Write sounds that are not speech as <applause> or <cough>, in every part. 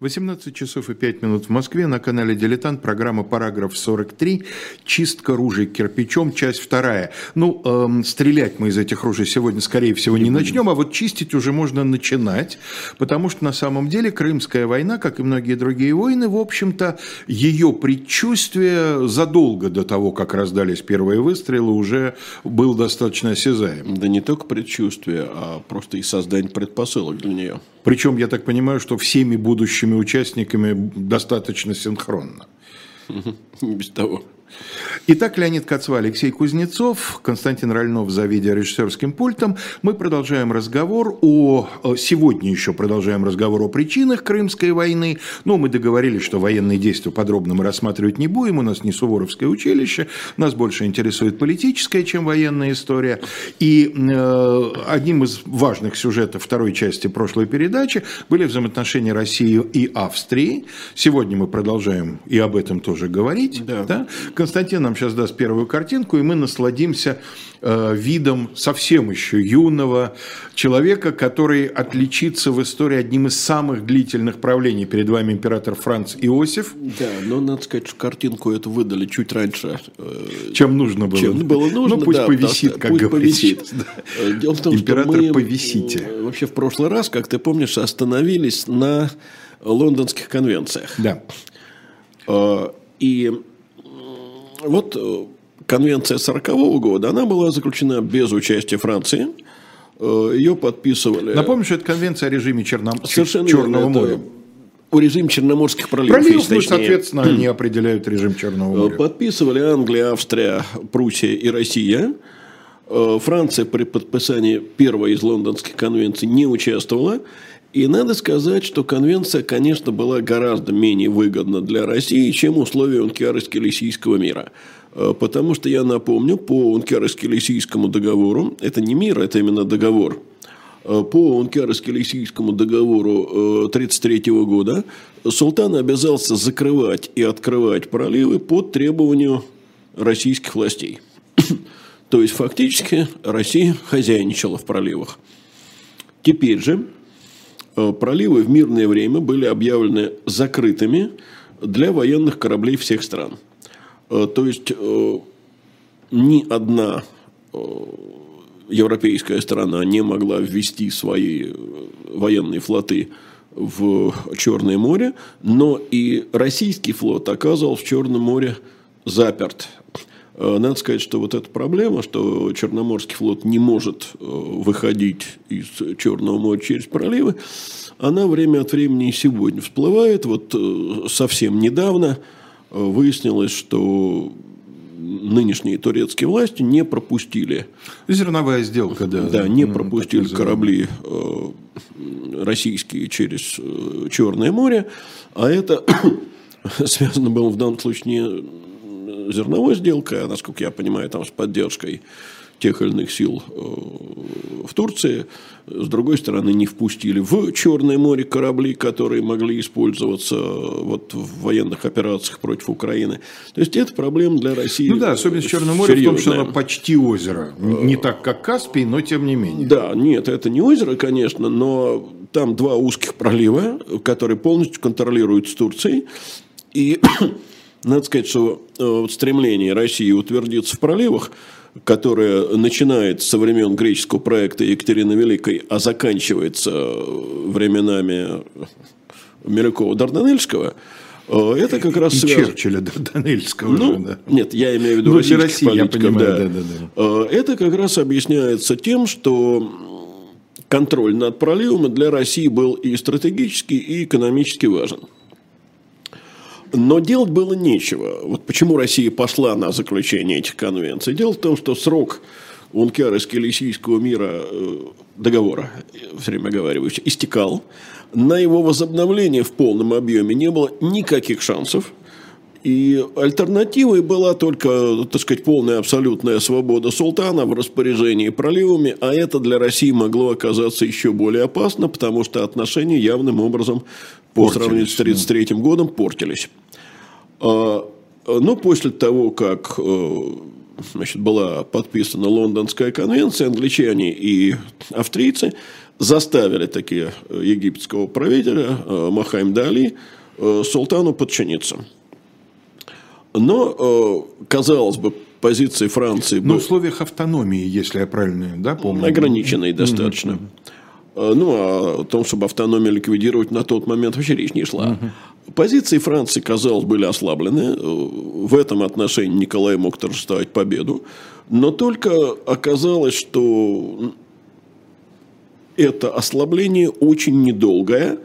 18 часов и 5 минут в Москве на канале «Дилетант» программа «Параграф 43. Чистка ружей кирпичом. Часть вторая». Ну, эм, стрелять мы из этих ружей сегодня, скорее всего, не, не начнем, а вот чистить уже можно начинать, потому что на самом деле Крымская война, как и многие другие войны, в общем-то, ее предчувствие задолго до того, как раздались первые выстрелы, уже был достаточно осязаем. Да не только предчувствие, а просто и создание предпосылок для нее. Причем, я так понимаю, что всеми будущими участниками достаточно синхронно. <laughs> Без того. Итак, Леонид Кацва, Алексей Кузнецов, Константин Ральнов за видеорежиссерским пультом. Мы продолжаем разговор о... Сегодня еще продолжаем разговор о причинах Крымской войны. Но мы договорились, что военные действия подробно мы рассматривать не будем. У нас не Суворовское училище. Нас больше интересует политическая, чем военная история. И э, одним из важных сюжетов второй части прошлой передачи были взаимоотношения России и Австрии. Сегодня мы продолжаем и об этом тоже говорить. Да. Да? Константин нам сейчас даст первую картинку, и мы насладимся э, видом совсем еще юного человека, который отличится в истории одним из самых длительных правлений. Перед вами император Франц Иосиф. Да, но надо сказать, что картинку эту выдали чуть раньше. Э, чем нужно было. Чем было нужно, Ну, пусть да, повисит, как пусть говорится. повисит. Да. <laughs> Дело в том, Император, что мы повисите. э, вообще в прошлый раз, как ты помнишь, остановились на лондонских конвенциях. Да. Э, И вот э, конвенция 40 года, она была заключена без участия Франции. Э, Ее подписывали... Напомню, что это конвенция о режиме Черном... Совершенно Черного верно, моря. О режиме Черноморских проливов. Ну, точнее. соответственно, они определяют режим Черного Э, моря. Подписывали Англия, Австрия, Пруссия и Россия. Э, Франция при подписании первой из лондонских конвенций не участвовала. И надо сказать, что конвенция, конечно, была гораздо менее выгодна для России, чем условия Ункероско-Лисийского мира. Э, Потому что, я напомню, по Ункероско-Лисийскому договору, это не мир, это именно договор, Э, по Ункероско-Лисийскому договору 1933 года султан обязался закрывать и открывать проливы под требованию российских властей. <coughs> То есть, фактически, Россия хозяйничала в проливах. Теперь же э, проливы в мирное время были объявлены закрытыми для военных кораблей всех стран. Э, То есть, э, ни одна э, европейская страна не могла ввести свои э, военные флоты в Черное море, но и российский флот оказывал в Черном море заперт. Э, Надо сказать, что вот эта проблема, что Черноморский флот не может э, выходить из Черного моря через проливы, она время от времени и сегодня всплывает. Вот э, совсем недавно выяснилось, что нынешние турецкие власти не пропустили Зерновая сделка, да. да, не Ну, пропустили корабли российские через Черное море, а это <coughs> связано было в данном случае не зерновой сделкой, а, насколько я понимаю, там с поддержкой тех или иных сил э, в Турции. С другой стороны, не впустили в Черное море корабли, которые могли использоваться э, вот в военных операциях против Украины. То есть, это проблема для России Ну да, особенность Черного моря в том, что серьезная. оно почти озеро. Не так, как Каспий, но тем не менее. Да, нет, это не озеро, конечно, но там два узких пролива, которые полностью контролируются Турцией. И надо сказать, что э, вот стремление России утвердиться в проливах, которое начинается со времен греческого проекта Екатерины Великой, а заканчивается э, временами Милюкова-Дарданельского, э, это как раз И связано... Черчилля Дарданельского Ну, же, да. Нет, я имею в виду Ну, российских России, я политиков, понимаю, да. да-да-да. Э, Это как раз объясняется тем, что контроль над проливом для России был и стратегически, и экономически важен. Но делать было нечего. Вот почему Россия пошла на заключение этих конвенций. Дело в том, что срок Ункероско-Лисийского мира э, договора, все время оговариваюсь, истекал. На его возобновление в полном объеме не было никаких шансов. И альтернативой была только, так сказать, полная абсолютная свобода султана в распоряжении проливами, а это для России могло оказаться еще более опасно, потому что отношения явным образом по сравнению с 1933 годом портились. А, Но после того, как э, значит, была подписана Лондонская конвенция, англичане и австрийцы заставили такие египетского правителя Махайм Дали султану подчиниться. Но, казалось бы, позиции Франции... Но в условиях автономии, если я правильно да, помню. Ограниченной достаточно. Mm-hmm. Ну, а о том, чтобы автономию ликвидировать на тот момент вообще речь не шла. Позиции Франции, казалось, были ослаблены. В этом отношении Николай мог торжествовать победу. Но только оказалось, что это ослабление очень недолгое.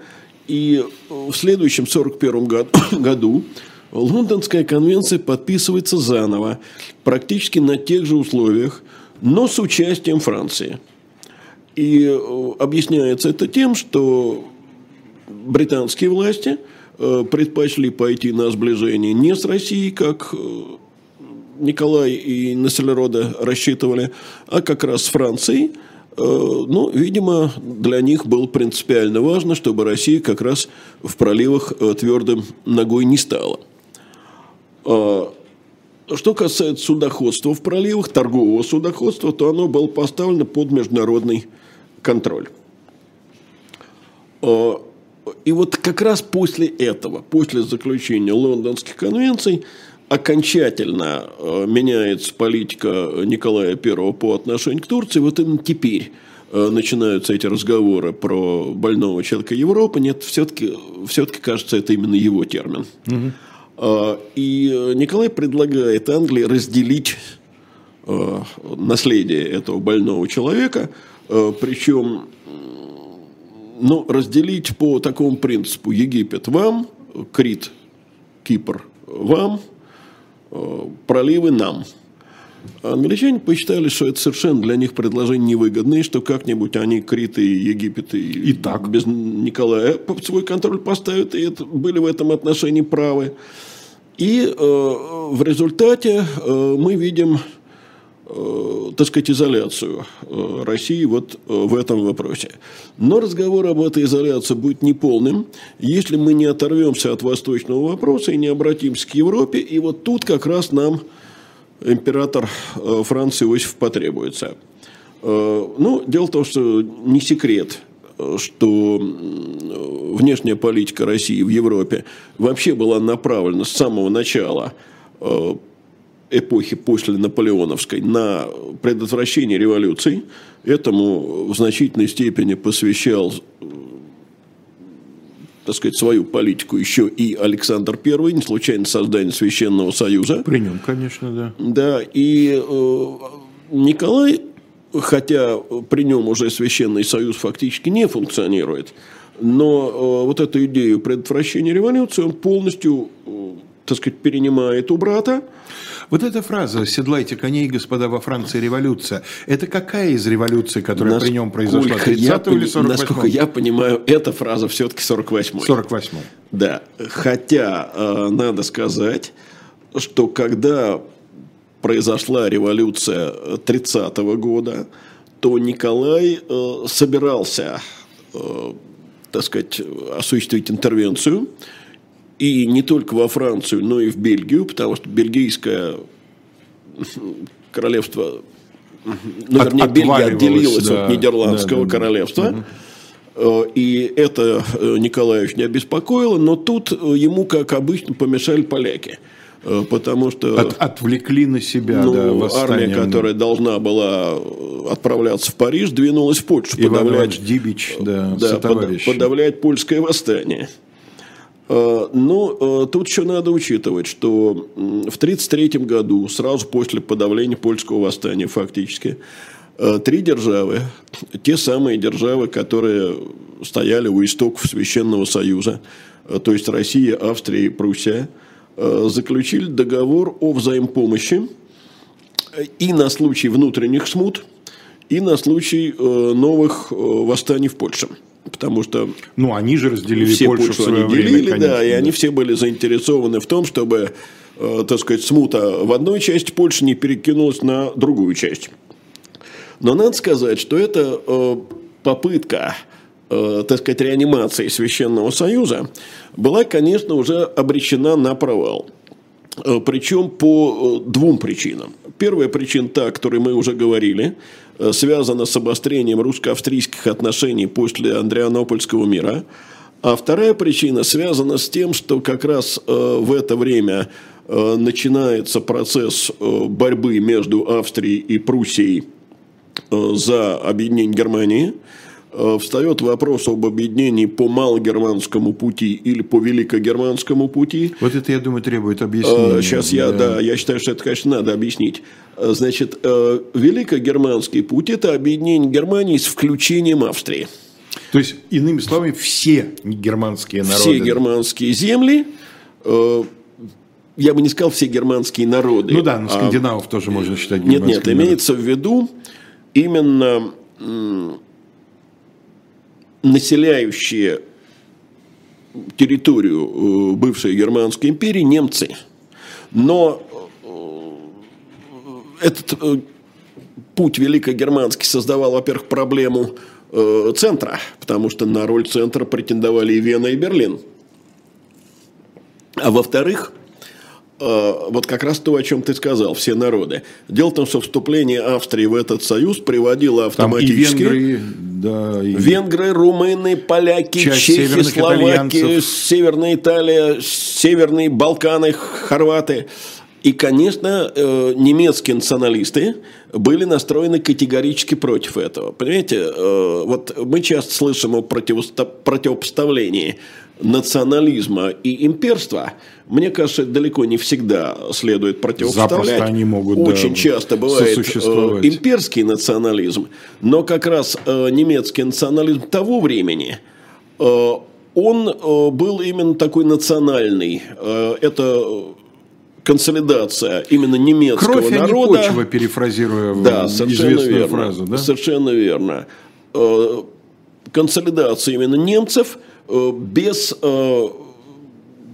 И в следующем 1941 <coughs> году Лондонская конвенция подписывается заново, практически на тех же условиях, но с участием Франции. И э, объясняется это тем, что британские власти э, предпочли пойти на сближение не с Россией, как э, Николай и Населерода рассчитывали, а как раз с Францией. Ну, видимо, для них было принципиально важно, чтобы Россия как раз в проливах твердым ногой не стала. А, что касается судоходства в проливах, торгового судоходства, то оно было поставлено под международный контроль. А, и вот как раз после этого, после заключения лондонских конвенций, окончательно а, меняется политика Николая I по отношению к Турции. Вот именно теперь начинаются эти разговоры про больного человека Европы. Нет, все-таки все кажется, это именно его термин. Угу. А, и Николай предлагает Англии разделить наследие этого больного человека, причем ну, разделить по такому принципу Египет вам, Крит, Кипр вам, проливы нам. Англичане посчитали, что это совершенно для них предложение невыгодное, что как-нибудь они Крит и Египет и, и так без Николая под свой контроль поставят, и это, были в этом отношении правы. И э, в результате э, мы видим, э, так сказать, изоляцию э, России вот э, в этом вопросе. Но разговор об этой изоляции будет неполным, если мы не оторвемся от восточного вопроса и не обратимся к Европе. И вот тут как раз нам император э, Франции Иосиф потребуется. Э, ну, дело в том, что не секрет – что внешняя политика России в Европе вообще была направлена с самого начала э, эпохи после Наполеоновской на предотвращение революций. Этому в значительной степени посвящал так сказать, свою политику еще и Александр I, не случайно создание Священного Союза. При нем, конечно, да. Да, и э, Николай хотя при нем уже Священный Союз фактически не функционирует, но э, вот эту идею предотвращения революции он полностью, э, так сказать, перенимает у брата. Вот эта фраза «седлайте коней, господа, во Франции революция» – это какая из революций, которая насколько при нем произошла? 30 я, или 48 Насколько я понимаю, эта фраза все-таки 48-й. 48 Да. Хотя, э, надо сказать, что когда произошла революция 30 -го года, то Николай э, собирался, э, так сказать, осуществить интервенцию. И не только во Францию, но и в Бельгию, потому что бельгийское королевство, ну, от, вернее, Бельгия отделилась да, от Нидерландского да, да, королевства. Да. И это э, Николаевич не обеспокоило, но тут ему, как обычно, помешали поляки – Э, потому что... От, отвлекли на себя, ну, да, восстание. Армия, которая должна была отправляться в Париж, двинулась в Польшу. Иван подавлять, Дибич, да, да под, подавлять польское восстание. Э, Но ну, э, тут еще надо учитывать, что в 1933 году, сразу после подавления польского восстания фактически, три державы, те самые державы, которые стояли у истоков Священного Союза, то есть Россия, Австрия и Пруссия – Э, заключили договор о взаимопомощи и на случай внутренних смут, и на случай э, новых э, восстаний в Польше. Потому что ну, они же разделили все Польшу, Польшу они время, делили, конечно, да, и да. они все были заинтересованы в том, чтобы, так сказать, смута в одной части Польши не перекинулась на другую часть. Но надо сказать, что это попытка э, так сказать, реанимации Священного Союза, была, конечно, уже обречена на провал. Причем по двум причинам. Первая причина, та, о которой мы уже говорили, связана с обострением русско-австрийских отношений после Андрианопольского мира. А вторая причина связана с тем, что как раз в это время начинается процесс борьбы между Австрией и Пруссией за объединение Германии – Э, встает вопрос об объединении по малогерманскому пути или по великогерманскому пути. Вот это, я думаю, требует объяснения. Сейчас да. я, да, я считаю, что это, конечно, надо объяснить. Э, значит, э, великогерманский путь – это объединение Германии с включением Австрии. То есть, иными словами, все германские народы. Все германские земли, я бы не сказал все германские народы. Ну да, но скандинавов а... тоже можно считать Нет, нет, имеется в виду именно населяющие территорию э, бывшей Германской империи немцы. Но э, этот э, путь великогерманский создавал, во-первых, проблему центра, потому что на роль центра претендовали и Вена, и Берлин. А во-вторых, вот как раз то, о чем ты сказал, все народы. Дело в том, что вступление Австрии в этот союз приводило автоматически... Там и венгры, да, и... Венгры, румыны, поляки, чехи, словаки, Северная Италия, Северные Балканы, хорваты. И, конечно, э, немецкие националисты были настроены категорически против этого. Понимаете, э, вот мы часто слышим о противопоставлении национализма и имперства – мне кажется, далеко не всегда следует противопоставлять. Запросто они могут, Очень да, часто бывает э, имперский национализм, но как раз э, немецкий национализм того времени, э, он был именно такой национальный. Это консолидация именно немецкого Кровь, народа. Кровь, а почва, перефразируя да, известную верно, фразу. Да? Совершенно верно. Консолидация именно немцев без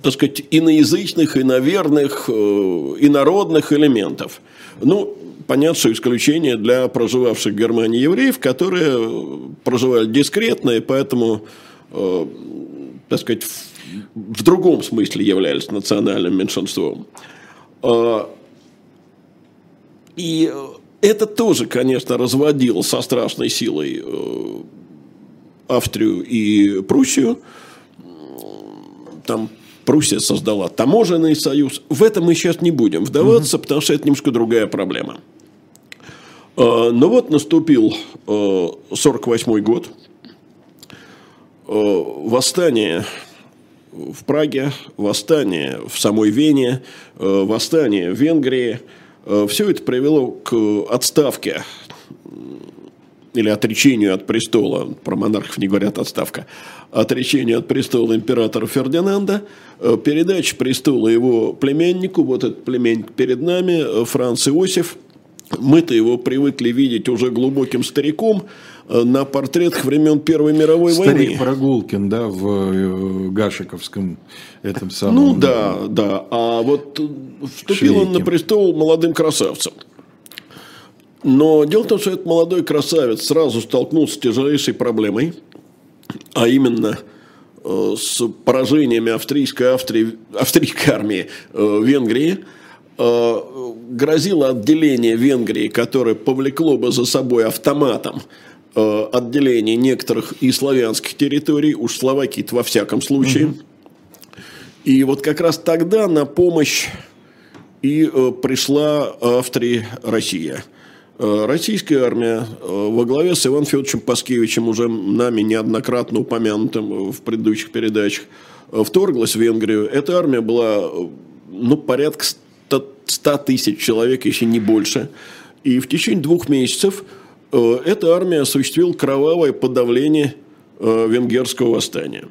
так сказать, иноязычных, иноверных, э, инородных элементов. Ну, понятно, что исключение для проживавших в Германии евреев, которые проживали дискретно, и поэтому, э, так сказать, в, другом смысле являлись национальным меньшинством. Э, и это тоже, конечно, разводило со страшной силой э, Австрию и Пруссию. Там Пруссия создала таможенный союз. В этом мы сейчас не будем вдаваться, угу. потому что это немножко другая проблема. А, но вот наступил 1948 а, год. А, восстание в Праге, восстание в самой Вене, восстание в Венгрии. Все это привело к отставке или отречению от престола, про монархов не говорят отставка, отречению от престола императора Фердинанда, э, передача престола его племяннику, вот этот племянник перед нами, э, Франц Иосиф, мы-то его привыкли видеть уже глубоким стариком э, на портретах времен Первой мировой Старик войны. Старик Прогулкин, да, в Гашиковском этом самом. Ну да, да. А вот вступил Швейке. он на престол молодым красавцем. Но дело в том, что этот молодой красавец сразу столкнулся с тяжелейшей проблемой, а именно э, с поражениями австрийской, Австрии, австрийской армии э, в Венгрии. Э, грозило отделение Венгрии, которое повлекло бы за собой автоматом отделение некоторых и славянских территорий, уж Словакии во всяком случае. И вот как раз тогда на помощь и пришла Австрия Россия – Э, российская армия э, во главе с Иваном Федоровичем Паскевичем, уже нами неоднократно упомянутым в предыдущих передачах, э, вторглась в Венгрию. Эта армия была ну, порядка 100 тысяч человек, если не больше. И в течение двух месяцев эта армия осуществила кровавое подавление венгерского восстания.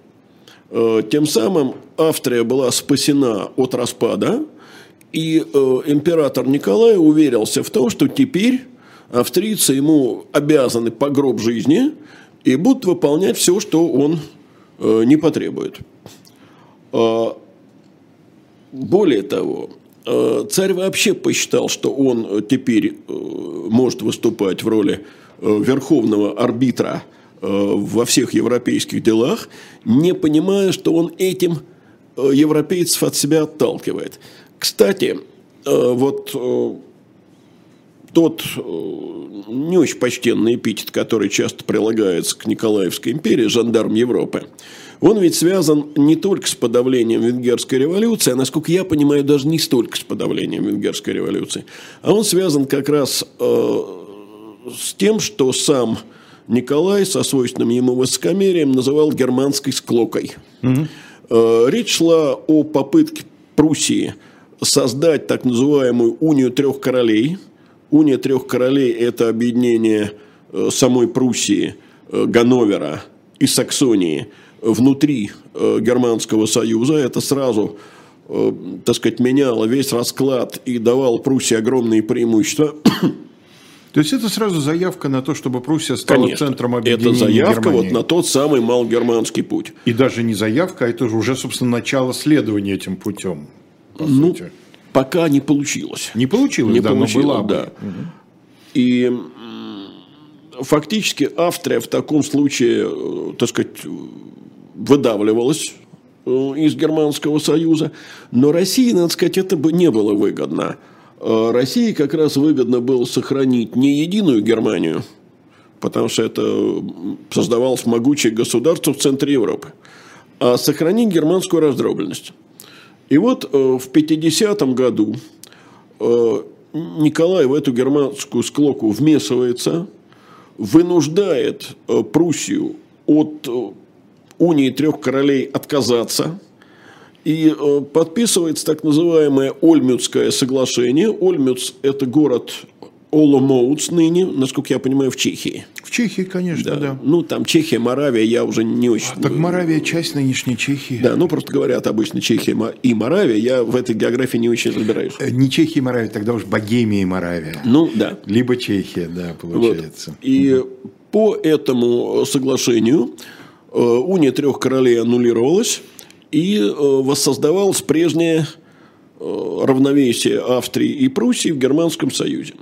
Тем самым Австрия была спасена от распада, и император Николай уверился в том, что теперь австрийцы ему обязаны по гроб жизни и будут выполнять все, что он э, не потребует. А, более того, э, царь вообще посчитал, что он теперь э, может выступать в роли верховного арбитра во всех европейских делах, не понимая, что он этим европейцев от себя отталкивает. Кстати, вот тот не очень почтенный эпитет, который часто прилагается к Николаевской империи, жандарм Европы, он ведь связан не только с подавлением венгерской революции, а, насколько я понимаю, даже не столько с подавлением венгерской революции, а он связан как раз э, с тем, что сам Николай со свойственным ему высокомерием называл германской склокой. Угу. Э, речь шла о попытке Пруссии создать так называемую унию трех королей. Уния трех королей – это объединение э, самой Пруссии, э, Ганновера и Саксонии – внутри э, Германского Союза. Это сразу, так сказать, меняло весь расклад и давал Пруссии огромные преимущества. <coughs> То есть это сразу заявка на то, чтобы Пруссия стала Конечно. центром объединения Это заявка Германии. вот на тот самый малогерманский путь. И даже не заявка, а это уже, собственно, начало следования этим путем. По ну, сути. Пока не получилось. Не получилось, не да, получилось, но была да. Угу. И фактически Австрия в таком случае, э, так сказать, выдавливалась э, из Германского Союза. Но России, надо сказать, это бы не было выгодно. Э, России как раз выгодно было сохранить не единую Германию, потому что это создавалось могучее государство в центре Европы, а сохранить германскую раздробленность. И вот э, в 50-м году Николай в эту германскую склоку вмешивается, вынуждает Пруссию от унии трех королей отказаться. И э, подписывается так называемое Ольмютское соглашение. Ольмюц – это город Оломоуц ныне, насколько я понимаю, в Чехии. В Чехии, конечно, да. да. Ну, там Чехия, Моравия, я уже не очень... А, так Моравия – часть нынешней Чехии. Да, ну, просто говорят обычно Чехия и Моравия, я в этой географии не очень разбираюсь. Э, не Чехия и Моравия, тогда уж Богемия и Моравия. Ну, да. Либо Чехия, да, получается. Вот. И по этому соглашению Э, уния трех королей аннулировалась и э, воссоздавалось прежнее э, равновесие Австрии и Пруссии в Германском Союзе.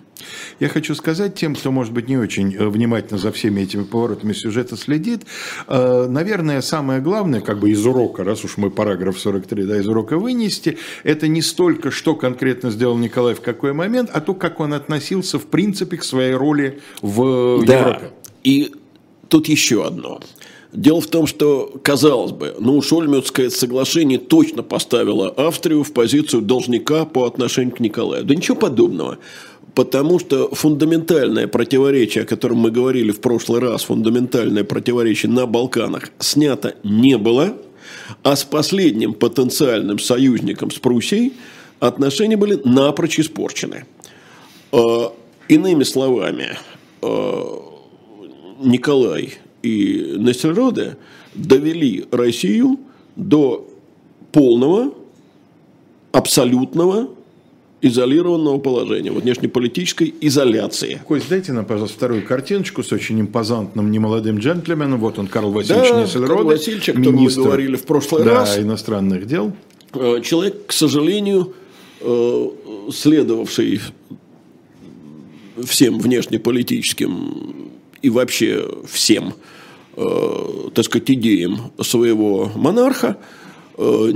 Я хочу сказать тем, кто, может быть, не очень внимательно за всеми этими поворотами сюжета следит, наверное, самое главное, как бы из урока, раз уж мы параграф 43, да, из урока вынести, это не столько, что конкретно сделал Николай в какой момент, а то, как он относился, в принципе, к своей роли в да. Европе. И тут еще одно – Дело в том, что, казалось бы, ну, Шольмютское соглашение точно поставило Австрию в позицию должника по отношению к Николаю. Да ничего подобного. Потому что фундаментальное противоречие, о котором мы говорили в прошлый раз, фундаментальное противоречие на Балканах, снято не было, а с последним потенциальным союзником, с Пруссией, отношения были напрочь испорчены. А, иными словами, а, Николай и Нессельроде довели Россию до полного, абсолютного изолированного положения, вот внешнеполитической изоляции. Кость, дайте нам, пожалуйста, вторую картиночку с очень импозантным немолодым джентльменом. Вот он, Карл Васильевич да, Нессельроде. Карл Васильевич, о котором мы говорили в прошлый да, раз. иностранных дел. Э, человек, к сожалению, э, следовавший всем внешнеполитическим и вообще всем э, так сказать, идеям своего монарха э,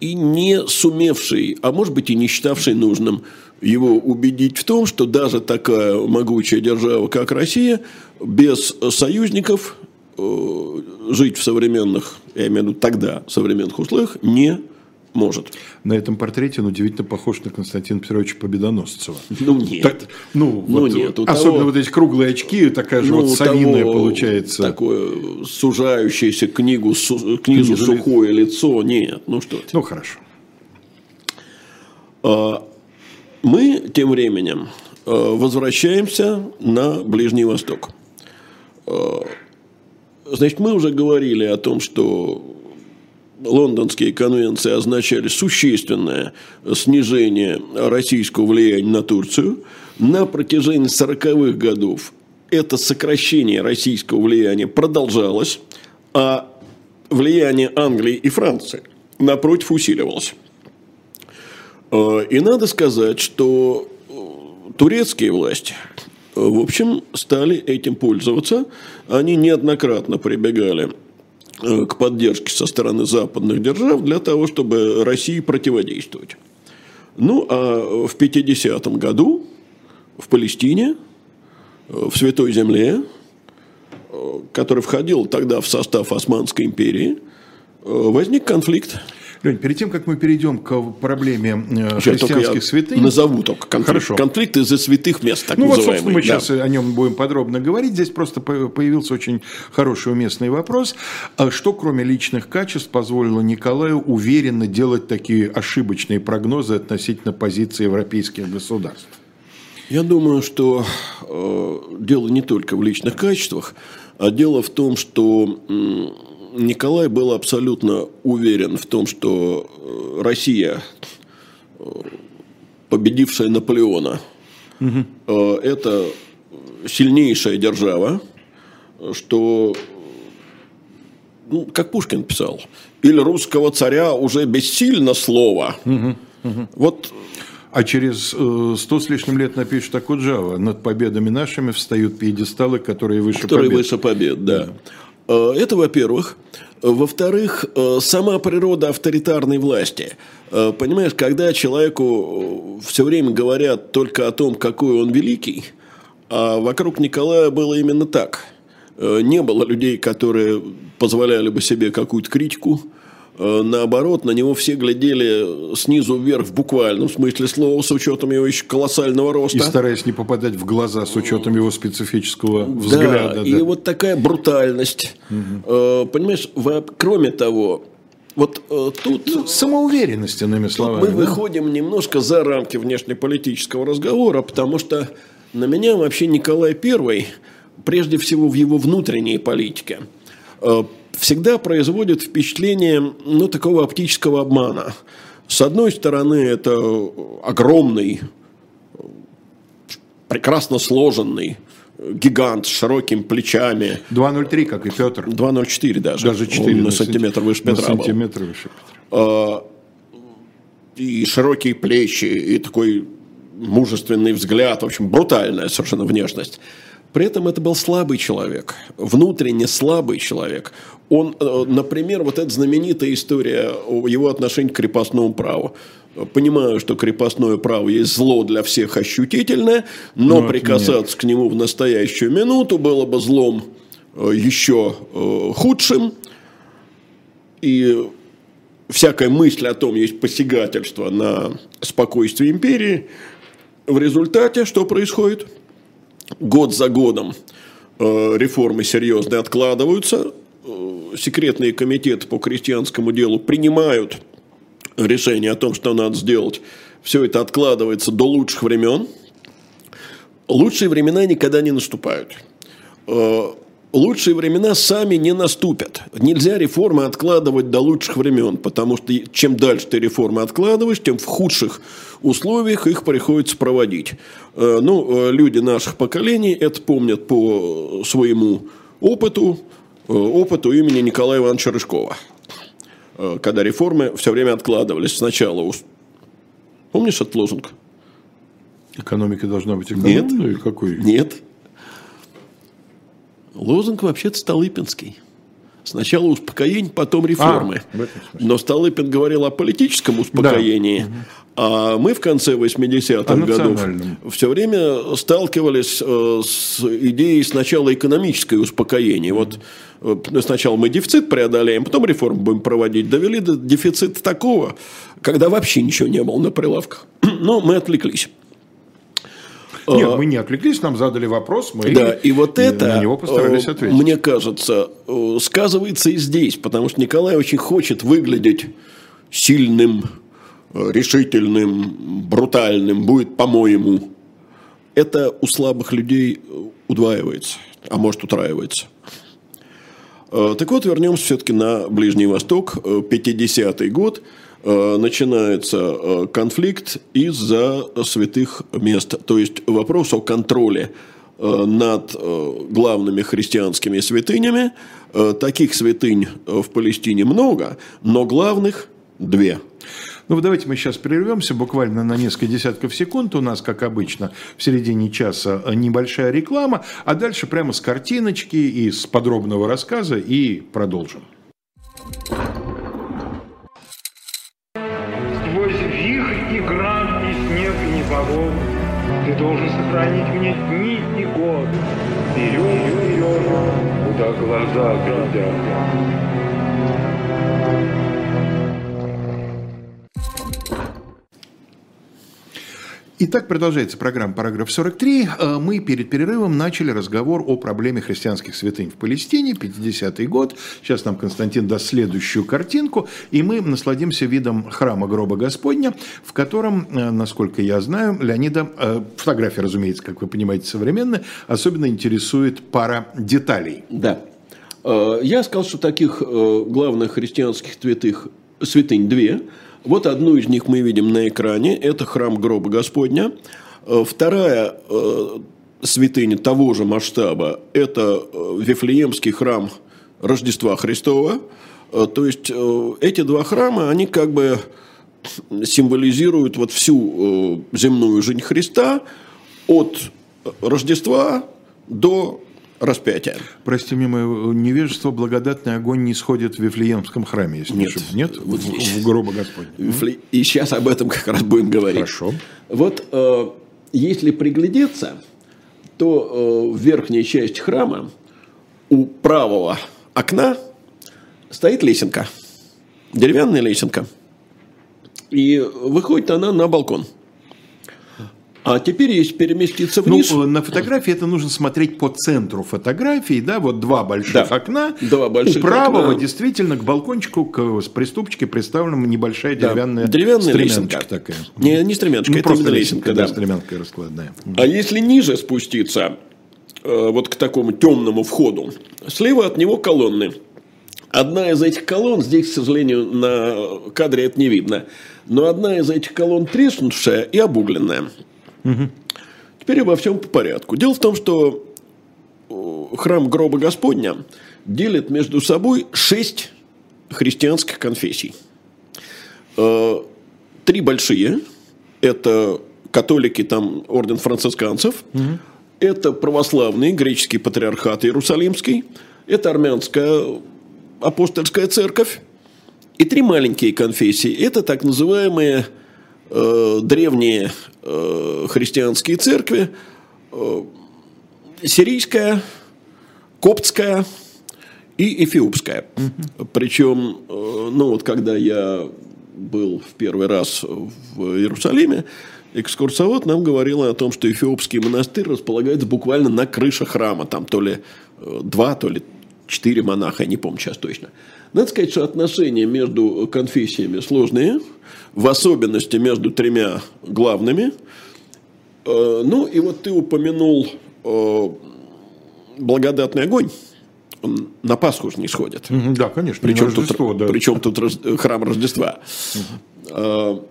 и не сумевший, а может быть и не считавший нужным его убедить в том, что даже такая могучая держава, как Россия, без союзников э, жить в современных, я имею в виду тогда, современных условиях не может. На этом портрете он удивительно похож на Константина Петровича Победоносцева. Ну, нет. Так, ну, ну вот, нет. Особенно того, вот эти круглые очки, такая же ну, вот совиная получается. Такое сужающееся книгу, су, к низу сухое лицо. Нет, ну что Ну, хорошо. А, мы тем временем а, возвращаемся на Ближний Восток. А, значит, мы уже говорили о том, что лондонские конвенции означали существенное снижение российского влияния на Турцию. На протяжении 40-х годов это сокращение российского влияния продолжалось, а влияние Англии и Франции, напротив, усиливалось. Э, и надо сказать, что турецкие власти, в общем, стали этим пользоваться. Они неоднократно прибегали Э, к поддержке со стороны западных держав для того, чтобы России противодействовать. Ну, а в 50-м году в Палестине, в Святой Земле, который входил тогда в состав Османской империи, возник конфликт. Лень, перед тем, как мы перейдем к проблеме э, христианских святынь... Назову только конфликт. Хорошо. Конфликт из-за святых мест, так ну, вот, собственно, мы да. сейчас о нем будем подробно говорить. Здесь просто появился очень хороший уместный вопрос. А что, кроме личных качеств, позволило Николаю уверенно делать такие ошибочные прогнозы относительно позиции европейских государств? Я думаю, что э, дело не только в личных качествах, а дело в том, что Николай был абсолютно уверен в том, что э, Россия, э, победившая Наполеона, угу. это сильнейшая держава, что, ну, как Пушкин писал, или русского царя уже бессильно слово. Угу. Угу. Вот а через сто с лишним лет напишет Акуджава. Над победами нашими встают пьедесталы, которые выше которые побед. выше побед, да. Да. Это, во-первых. Во-вторых, э, сама природа авторитарной власти. Э, понимаешь, когда человеку э, все время говорят только о том, какой он великий, а вокруг Николая было именно так. Не было людей, которые позволяли бы себе какую-то критику, Э, наоборот, на него все глядели снизу вверх в буквальном смысле слова, с учетом его еще колоссального роста. И стараясь не попадать в глаза с учетом его специфического взгляда. Да, да. и вот такая брутальность. Угу. Понимаешь, кроме того, вот э, тут... Ну, самоуверенность, иными словами. Мы да? выходим немножко за рамки внешнеполитического разговора, потому что на меня вообще Николай I, прежде всего в его внутренней политике, всегда производит впечатление ну, такого оптического обмана. С одной стороны, это огромный, прекрасно сложенный гигант с широкими плечами. 2,03, как и Петр. 2,04 даже. Даже 4 Он на сантиметр выше Петра на сантиметр выше Петра. И широкие плечи, и такой мужественный взгляд, в общем, брутальная совершенно внешность. При этом это был слабый человек, внутренне слабый человек. Он, э, например, вот эта знаменитая история о его отношении к крепостному праву. Понимаю, что крепостное право есть зло для всех ощутительное, но, но прикасаться нет. к нему в настоящую минуту было бы злом э, еще э, худшим. И всякая мысль о том, есть посягательство на спокойствие империи. В результате что происходит? Год за годом э, реформы серьезные откладываются, э, секретные комитеты по крестьянскому делу принимают решение о том, что надо сделать. Все это откладывается до лучших времен. Лучшие времена никогда не наступают. Лучшие времена сами не наступят. Нельзя реформы откладывать до лучших времен, потому что чем дальше ты реформы откладываешь, тем в худших условиях их приходится проводить. Э, ну, э, люди наших поколений это помнят по своему опыту, э, опыту имени Николая Ивановича Рыжкова, когда реформы все время откладывались. Сначала, помнишь этот лозунг? Экономика должна быть экономной? Нет. Какой? Нет. Лозунг вообще-то Столыпинский. Сначала успокоение, потом реформы. А, Но Столыпин говорил о политическом успокоении, да. А мы в конце 80-х годов все время сталкивались э, с идеей сначала экономическое успокоение. Вот э, сначала мы дефицит преодолеем, потом реформу будем проводить. Довели до дефицита такого, когда вообще ничего не было на прилавках. <clears throat> Но мы отвлеклись. Нет, а, мы не отвлеклись, нам задали вопрос, мы да, и вот это, на него постарались э, ответить. Мне кажется, сказывается и здесь, потому что Николай очень хочет выглядеть сильным, решительным, брутальным будет, по-моему, это у слабых людей удваивается, а может утраивается. Э, так вот, вернемся все-таки на Ближний Восток. 50-й э, год э, начинается конфликт из-за святых мест. То есть вопрос о контроле над главными христианскими святынями. Таких святынь в Палестине много, но главных две – ну, давайте мы сейчас прервемся буквально на несколько десятков секунд. У нас, как обычно, в середине часа небольшая реклама, а дальше прямо с картиночки и с подробного рассказа и продолжим. Ты должен сохранить мне дни и годы. Вперед, вперед, куда глаза глядят. Итак, продолжается программа «Параграф 43». Э, мы перед перерывом начали разговор о проблеме христианских святынь в Палестине, 50-й год. Сейчас нам Константин даст следующую картинку, и мы насладимся видом храма гроба Господня, в котором, э, насколько я знаю, Леонида, э, фотография, разумеется, как вы понимаете, современная, особенно интересует пара деталей. Да. Я сказал, что таких главных христианских святых, святынь две – вот одну из них мы видим на экране. Это храм гроба Господня. Э, вторая э, святыня того же масштаба – это э, Вифлеемский храм Рождества Христова. То есть эти два храма, они как бы символизируют вот всю земную жизнь Христа от Рождества до распятия. Прости мне мое невежество, благодатный огонь не сходит в Вифлеемском храме, если нет. Не Нет? Вот в, в гроба Господня. Вифле... И сейчас об этом как раз будем говорить. Хорошо. Вот э, если приглядеться, то э, в верхней части храма у правого окна стоит лесенка. Деревянная лесенка. И выходит она на балкон. А теперь, если переместиться ну, вниз... Ну, на фотографии это нужно смотреть по центру фотографии, да, вот два больших да, окна. Два больших У правого окна. действительно к балкончику, к приступчике представлена небольшая деревянная, да, деревянная лесенка. такая. Не, не стремяночка, ну, это просто лесенка. Да, да, стремянка раскладная. А если ниже спуститься, э, вот к такому темному входу, слева от него колонны. Одна из этих колонн, здесь, к сожалению, на кадре это не видно, но одна из этих колонн треснувшая и обугленная. Теперь обо всем по порядку. Дело в том, что э, храм гроба Господня делит между собой шесть христианских конфессий. Э, три большие – это католики, там орден францисканцев, угу. это православный греческий патриархат Иерусалимский, это армянская апостольская церковь, и три маленькие конфессии – это так называемые э, древние э, христианские церкви, э, сирийская, коптская и эфиопская. Угу. Причем, э, ну вот когда я был в первый раз в Иерусалиме, экскурсовод нам говорил о том, что эфиопский монастырь располагается буквально на крыше храма. Там то ли два, то ли четыре монаха, я не помню сейчас точно. Надо сказать, что отношения между конфессиями сложные, в особенности между тремя главными. Э, ну, и вот ты упомянул э, благодатный огонь. Он на Пасху же не сходит. Да, конечно. Причем, тут, да. причем тут храм Рождества. Угу.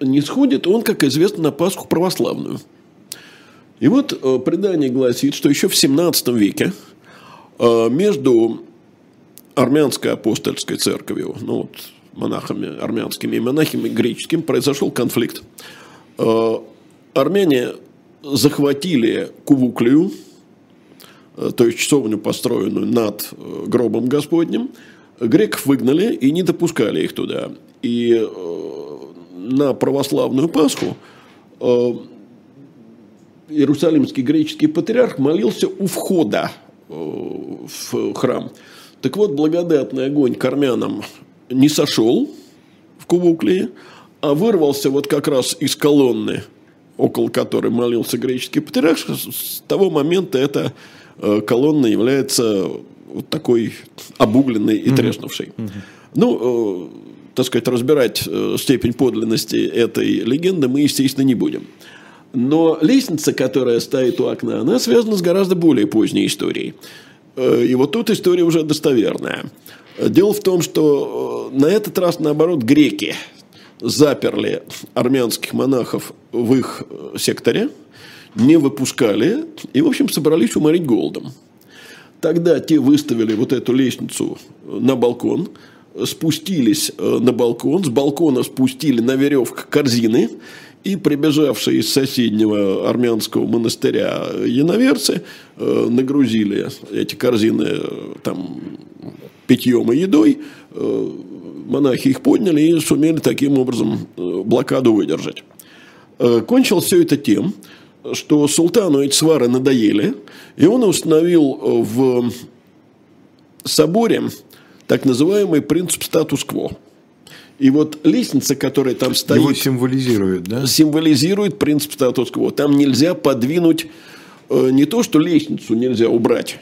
Не сходит он, как известно, на Пасху православную. И вот предание гласит, что еще в 17 веке между армянской апостольской церковью, ну вот монахами армянскими и монахами греческими, произошел конфликт. Э, армяне захватили Кувуклию, э, то есть часовню, построенную над э, гробом Господним, греков выгнали и не допускали их туда. И на православную Пасху Иерусалимский греческий патриарх молился у входа в храм. Так вот, благодатный огонь к армянам не сошел в Кубуклии, а вырвался вот как раз из колонны, около которой молился греческий патриарх. С того момента эта э, колонна является вот такой обугленной и треснувшей. Mm-hmm. Ну, э, так сказать, разбирать э, степень подлинности этой легенды мы, естественно, не будем. Но лестница, которая стоит у окна, она связана с гораздо более поздней историей. Э, и вот тут история уже достоверная. Дело в том, что э, на этот раз, наоборот, греки заперли армянских монахов в их э, секторе, не выпускали и, в общем, собрались уморить голодом. Тогда те выставили вот эту лестницу на балкон, спустились на балкон, с балкона спустили на веревках корзины, и прибежавшие из соседнего армянского монастыря яноверцы э, нагрузили эти корзины э, там, питьем и едой. Э, монахи их подняли и сумели таким образом блокаду выдержать. Кончилось все это тем, что султану эти свары надоели, и он установил в соборе так называемый принцип статус-кво. И вот лестница, которая там стоит, Его символизирует, да? символизирует принцип статус-кво. Там нельзя подвинуть э, не то, что лестницу нельзя убрать,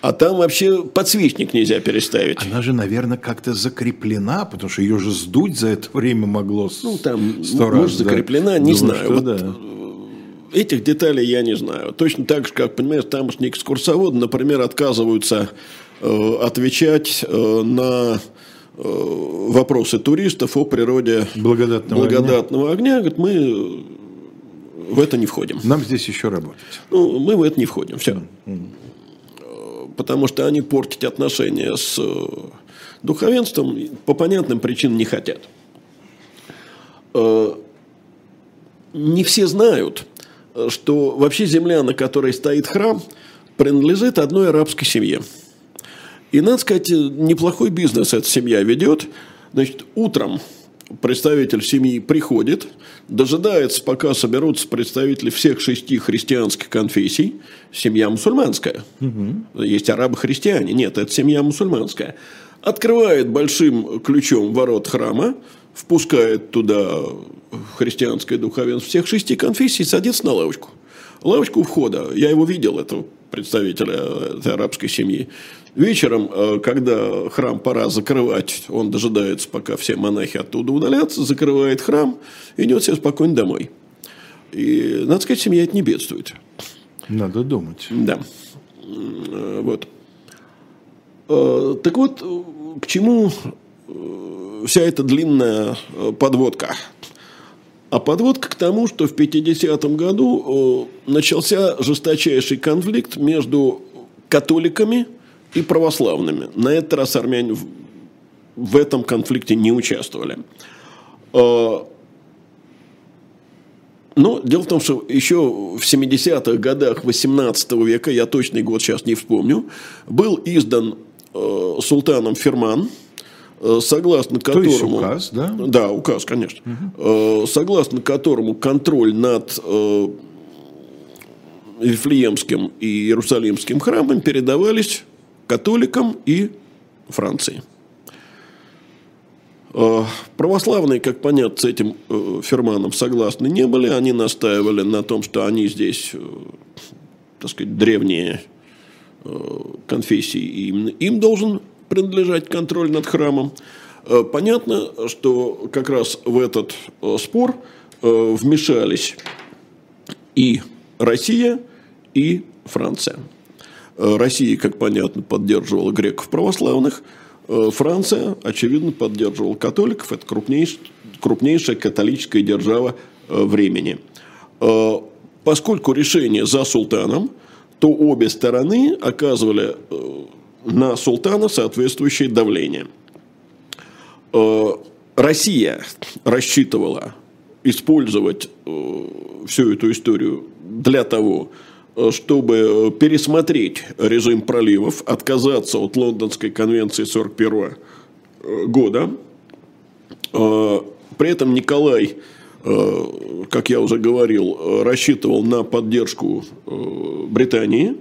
а там вообще подсвечник нельзя переставить. Она же, наверное, как-то закреплена, потому что ее же сдуть за это время могло Ну, там, сто может, раз, да. закреплена, не Думаю, знаю. что Вот, да. Этих деталей я не знаю. Точно так же, как, понимаешь, тамошние экскурсоводы, например, отказываются э, отвечать э, на э, вопросы туристов о природе Благодатного благодатного огня. Говорят, мы э, в это не входим. Нам здесь еще работать. Ну, мы в это не входим. Все. Потому что они портить отношения с э, духовенством по понятным причинам не хотят. Э, Не все знают, э, что вообще земля, на которой стоит храм, принадлежит одной арабской семье. И, надо сказать, неплохой бизнес эта семья ведет. Значит, утром представитель семьи приходит, дожидается, пока соберутся представители всех шести христианских конфессий. Семья мусульманская. Есть арабы-христиане. Нет, это семья мусульманская. Открывает большим ключом ворот храма, впускает туда христианское духовенство всех шести конфессий, садится на лавочку. Лавочку у входа. Я его видел, этого представителя этой арабской семьи. Вечером, э, когда храм пора закрывать, он дожидается, пока все монахи оттуда удалятся, закрывает храм, идет себе спокойно домой. И, надо сказать, семья это не бедствует. Надо думать. Да. М, Вот. Э, Так вот, э, к чему э, вся эта длинная э, подводка? А подводка к тому, что в 50-м году э, начался жесточайший конфликт между католиками и православными. На этот раз армяне в, в этом конфликте не участвовали. Э, но дело в том, что еще в 70-х годах 18 века, я точный год сейчас не вспомню, был издан э, султаном ферман, э, согласно То есть которому... указ, да? Да, указ, конечно. Э, согласно которому контроль над э, Вифлеемским и Иерусалимским храмом передавались католикам и Франции. Православные, как понятно, с этим ферманом согласны не были. Они настаивали на том, что они здесь, так сказать, древние конфессии, и именно им должен принадлежать контроль над храмом. Э, Понятно, что как раз в этот э, спор э, вмешались и Россия, и Франция. Россия, как понятно, поддерживала греков православных. Франция, очевидно, поддерживала католиков. Это крупнейшая, крупнейшая католическая держава времени. Поскольку решение за султаном, то обе стороны оказывали на султана соответствующее давление. Э, Россия рассчитывала использовать э, всю эту историю для того, э, чтобы пересмотреть режим проливов, отказаться от Лондонской конвенции 1941 года. При этом Николай, как я уже говорил, рассчитывал на поддержку Британии.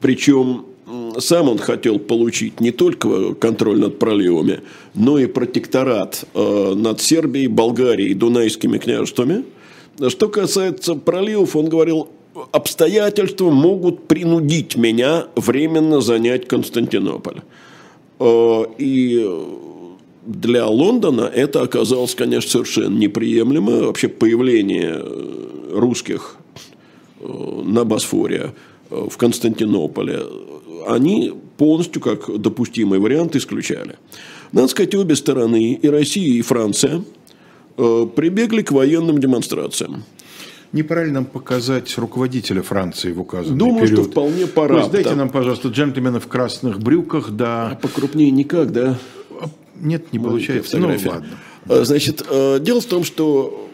Причем сам он хотел получить не только контроль над проливами, но и протекторат э, над Сербией, Болгарией, Дунайскими княжествами. Что касается проливов, он говорил, обстоятельства могут принудить меня временно занять Константинополь. Э, И для Лондона это оказалось, конечно, совершенно неприемлемо. Вообще появление русских э, на Босфоре, в Константинополе, они полностью как допустимый вариант исключали. Надо сказать, обе стороны, и Россия, и Франция, э, прибегли к военным демонстрациям. Не пора ли нам показать руководителя Франции в указанный Думаю, что период? вполне пора. Ой, дайте Там- нам, пожалуйста, джентльмена в красных брюках, А да. покрупнее никак, да? Нет, не Маленькая получается. Ну, ладно. Э, Значит, э, дело в том, что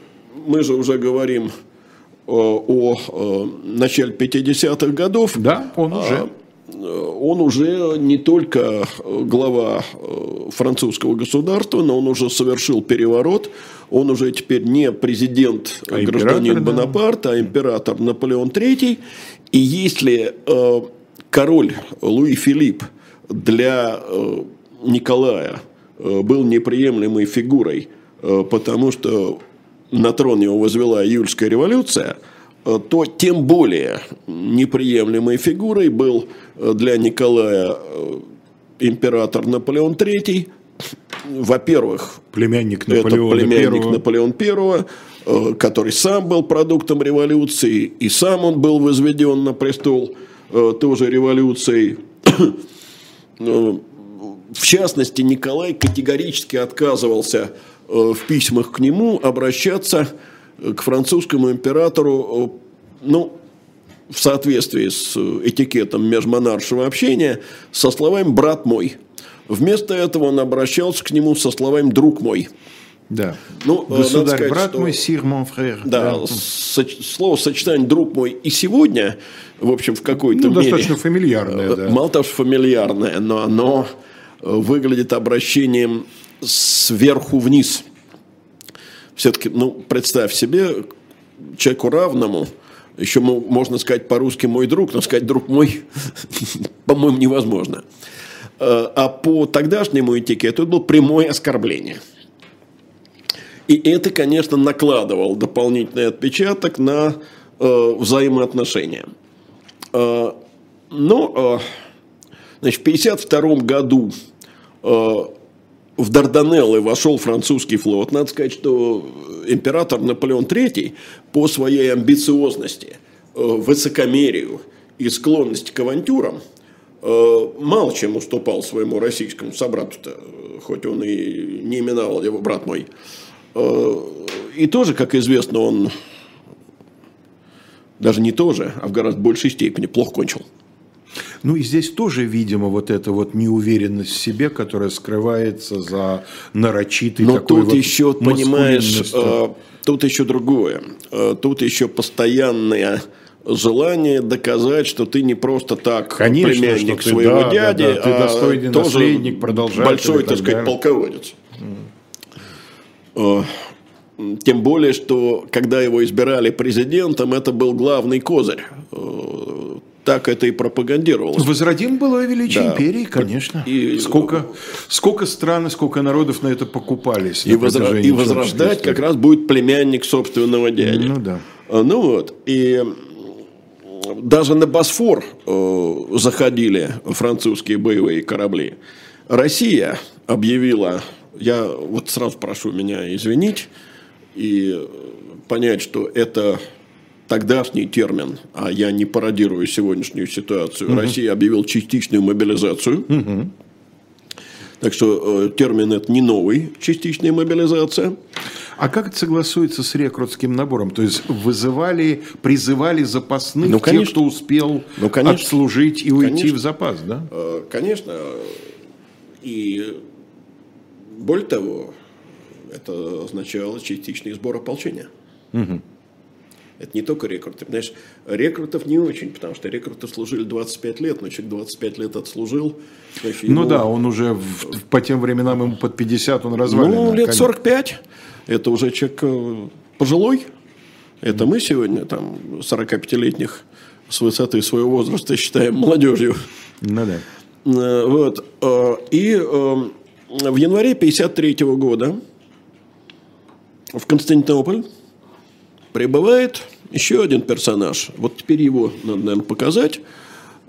мы же уже говорим о начале 50-х годов. Да, он уже. А, он уже не только глава э, французского государства, но он уже совершил переворот. Он уже теперь не президент А гражданин император, да. Бонапарт, а император Наполеон III. И если э, король Луи Филипп для э, Николая э, был неприемлемой фигурой, э, потому что на трон его возвела июльская революция, э, то тем более неприемлемой фигурой был э, для Николая э, император Наполеон III. Во-первых, Племянник это Наполеона племянник I. Наполеон I, э, который сам был продуктом революции, и сам он был возведен на престол э, тоже революцией. Э, <coughs> В частности, Николай категорически отказывался э, в письмах к нему обращаться э, к французскому императору, э, ну, в соответствии с э, этикетом межмонаршего общения, со словами «брат мой». Вместо этого он обращался к нему со словами «друг мой». Да. Ну, э, Государь, сказать, брат что- мой, сир, мон фрère. Да, соч- слово сочетание «друг мой» и «сегодня», в общем, в какой-то Ну, мере... достаточно фамильярное, да. Мало того, что фамильярное, но оно выглядит обращением сверху вниз. Все-таки, ну, представь себе, человеку равному, еще мо- можно сказать по-русски «мой друг», но сказать «друг мой», <laughs> по-моему, невозможно. Э, А по тогдашнему этикету это было прямое оскорбление. И это, конечно, накладывало дополнительный отпечаток на э, взаимоотношения. Э, но, э, значит, в 1952 году э, в Дарданеллы вошел французский флот. Надо сказать, что император Наполеон III по своей амбициозности, э, высокомерию и склонности к авантюрам э, мало чем уступал своему российскому собрату-то, э, хоть он и не именовал его брат мой. И тоже, как известно, он даже не тоже, а в гораздо большей степени плохо кончил. Ну и здесь тоже, видимо, вот эта вот неуверенность в себе, которая скрывается за нарочитый Но такой тут вот еще, понимаешь, э, тут еще другое. Э, Тут еще постоянное желание доказать, что ты не просто так Конечно, племянник ты, своего да, да, дяди, да, ты а достойный тоже наследник, продолжатель большой, так так сказать, далее. полководец. Э, Тем более, что когда его избирали президентом, это был главный козырь. Э, Так это и пропагандировалось. Возродим было величие Да. империи, конечно. И- сколько, сколько стран и сколько народов на это покупались. И, возра- и возрождать истории. как раз будет племянник собственного дяди. Ну да. А, Ну вот, и даже на Босфор э, заходили французские боевые корабли. Россия объявила, я вот сразу прошу меня извинить и э, понять, что это тогдашний термин, а я не пародирую сегодняшнюю ситуацию. Россия объявила частичную мобилизацию. Так что э, термин это не новый, частичная мобилизация. А как это согласуется с рекрутским набором? То есть вызывали, призывали запасных Ну, тех, конечно. кто успел Ну, конечно. отслужить и уйти Конечно. в запас, да? Э, Конечно, и более того, это означало частичный сбор ополчения. Это не только рекруты. Понимаешь, рекрутов не очень, потому что рекруты служили 25 лет, но человек 25 лет отслужил. значит, Ну ему- да, он уже в- по тем временам ему под 50 он развален. Ну, лет 45. Это уже человек э, пожилой. Это мы сегодня, там, 45-летних с высоты своего возраста считаем молодежью. Ну да. Э, Вот. э, И э, в январе 53 года в Константинополь прибывает еще один персонаж. Вот теперь его надо, наверное, показать.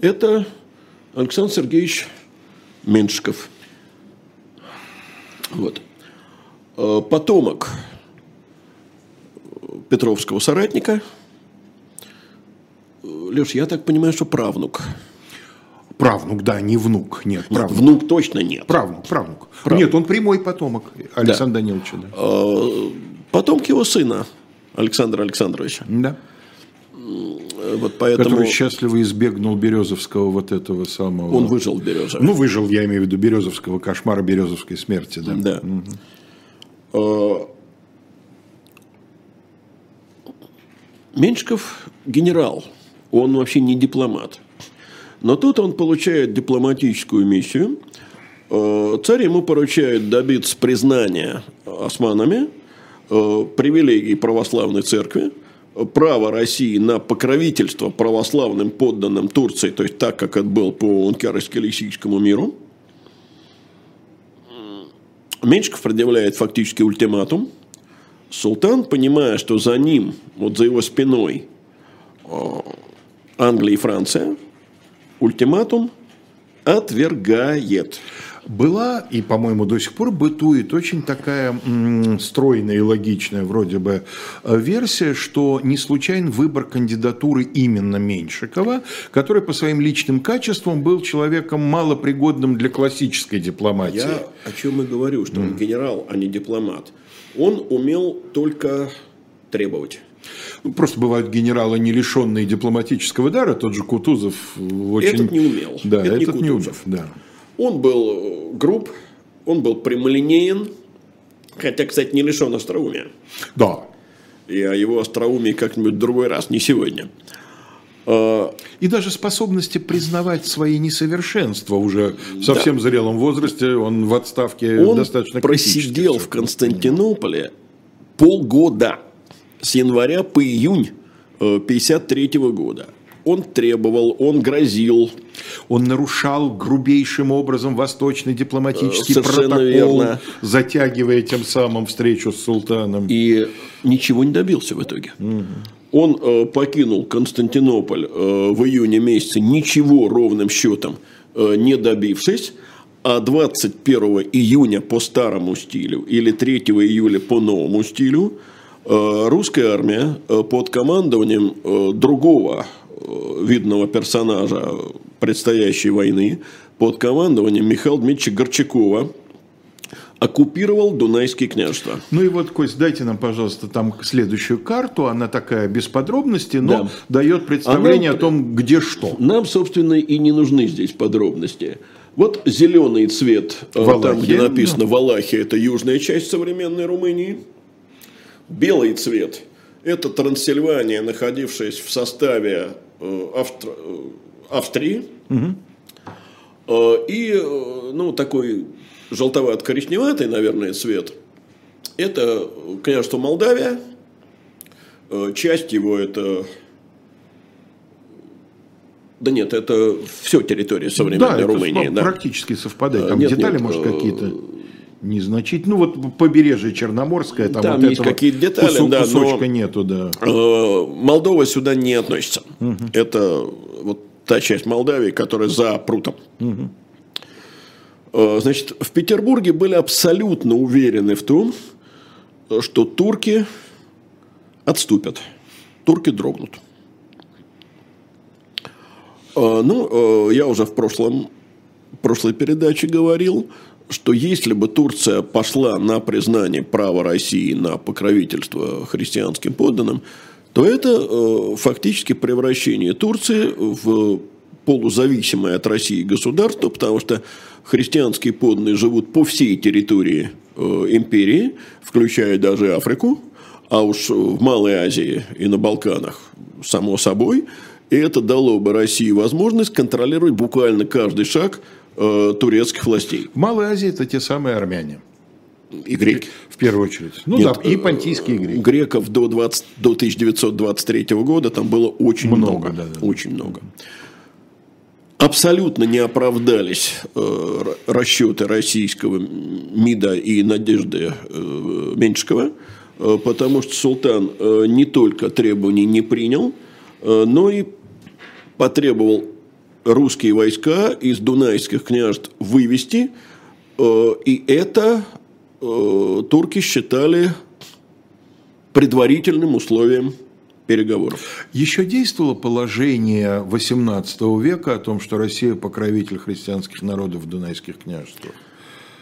Это Александр Сергеевич Меньшиков. Вот. Э, Потомок Петровского соратника. Леш, я так понимаю, что правнук. Правнук, да, не внук. Нет, правнук. Внук точно нет. Правнук, правнук. Правнук. Нет, он прямой потомок Александра Даниловича. Да. Э, Потомки его сына Александра Александровича. да. Вот поэтому Который счастливо избегнул Березовского вот этого самого. он выжил в Березове. Ну, выжил, я имею в виду, Березовского кошмара, Березовской смерти. Да. Да. Э, Меньшиков генерал, он вообще не дипломат. Но тут он получает дипломатическую миссию. Э, Царь ему поручает добиться признания османами, привилегий православной церкви, право России на покровительство православным подданным Турции, то есть так, как это было по Ункярско-Лисийскому миру. Меньшиков предъявляет фактически ультиматум. Султан, понимая, что за ним, вот за его спиной э, Англия и Франция, ультиматум отвергает. Была и, по-моему, до сих пор бытует очень такая стройная и логичная вроде бы э, версия, что не случайен выбор кандидатуры именно Меньшикова, который по своим личным качествам был человеком малопригодным для классической дипломатии. Я о чем и говорю, что он генерал, а не дипломат. Он умел только требовать. Ну, Просто бывают генералы, не лишенные дипломатического дара. Тот же Кутузов очень... Этот не умел. Да, Это не этот не умел. Кутузов. Да. Он был э, груб, он был прямолинеен, хотя, кстати, не лишен остроумия. да. И о его остроумии как-нибудь в другой раз, не сегодня. А, И даже способности признавать свои несовершенства уже в совсем зрелом возрасте, он в отставке Он достаточно просидел в Константинополе полгода, с января по июнь 1953 года. Он требовал, он грозил, Он нарушал грубейшим образом восточный дипломатический Э, совершенно протокол, верно. затягивая тем самым встречу с султаном. и ничего не добился в итоге. Он э, покинул Константинополь э, в июне месяце, ничего ровным счетом э, не добившись, а 21 июня по старому стилю или 3 июля по новому стилю русская армия под командованием другого видного персонажа предстоящей войны, под командованием Михаила Дмитриевича Горчакова, оккупировал Дунайские княжества. Ну и вот, Кость, дайте нам, пожалуйста, там следующую карту. Она такая без подробностей, но Да. дает представление Она- о том, где что. Нам, собственно, и не нужны здесь подробности. Вот зеленый цвет, э, там, Валахия, где написано Валахия, это южная часть современной Румынии. Белый цвет – это Трансильвания, находившаяся в составе э, Австр- э, Австрии. Э, И, ну, такой желтовато-коричневатый, наверное, цвет – это княжество Молдавия. Часть его – это да нет, это все территория современной да, это Румынии. ну, да. практически совпадает. Там Нет, детали, нет, может, какие-то незначительные. Ну, вот побережье Черноморское, там, Там вот есть какие-то детали, кусок- да, но- кусочка нету, да. Э, Молдова сюда не относится. Это вот та часть Молдавии, которая за прутом. Э, Значит, в Петербурге были абсолютно уверены в том, что турки отступят. Турки дрогнут. Э, Ну, э, я уже в прошлом, прошлой передаче говорил, что если бы Турция пошла на признание права России на покровительство христианским подданным, то это э, фактически превращение Турции в полузависимое от России государство, потому что христианские подданные живут по всей территории э, империи, включая даже Африку, а уж в Малой Азии и на Балканах, само собой. И это дало бы России возможность контролировать буквально каждый шаг э, турецких властей. В Малой Азии это те самые армяне, И греки. в первую очередь. Ну Нет, да, и э, понтийские греки. Греков до, 20, до 1923 года там было очень Много, много. да, да. Очень много. Абсолютно не оправдались э, расчеты российского МИДа и Надежды э, Меньшикова, э, потому что султан э, не только требований не принял, э, но и потребовал русские войска из дунайских княжеств вывести, э, и это э, турки считали предварительным условием переговоров. Еще действовало положение XVIII века о том, что Россия покровитель христианских народов в Дунайских княжествах?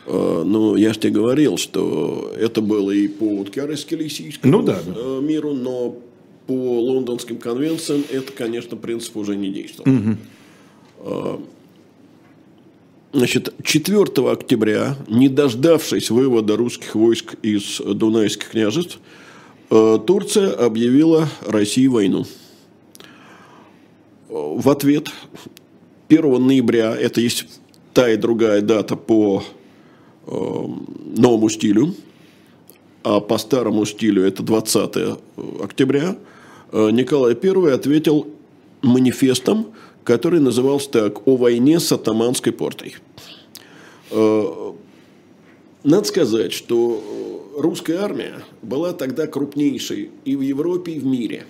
Э, Ну, я же тебе говорил, что это было и по Уткярско-Лисийскому Ну да, да. миру, но по лондонским конвенциям это, конечно, принцип уже не действовал. Э, Значит, 4 октября, не дождавшись вывода русских войск из Дунайских княжеств, э, Турция объявила России войну. Э, В ответ 1 ноября, это есть та и другая дата по э, новому стилю, а по старому стилю это 20 октября, э, Николай I ответил манифестом, который назывался так «О войне с атаманской портой». Э, надо сказать, что русская армия была тогда крупнейшей и в Европе, и в мире.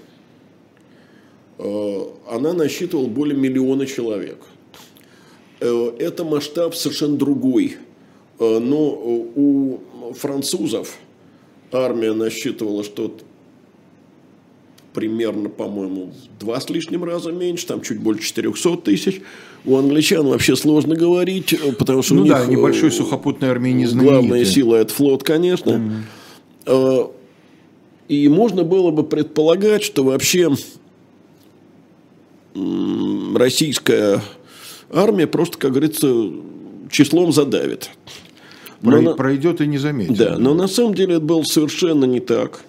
Э, она насчитывала более миллиона человек. Э, это масштаб совершенно другой. Но у французов армия насчитывала что-то примерно, по-моему, в два с лишним раза меньше, там чуть больше 400 тысяч. У англичан вообще сложно говорить, потому что ну у да, них небольшой э, сухопутной армии не знаменитая. главная сила – это флот, конечно. Mm-hmm. И можно было бы предполагать, что вообще российская армия просто, как говорится, числом задавит. На... Пройдет и не заметит. Да, но на самом деле это было совершенно не так.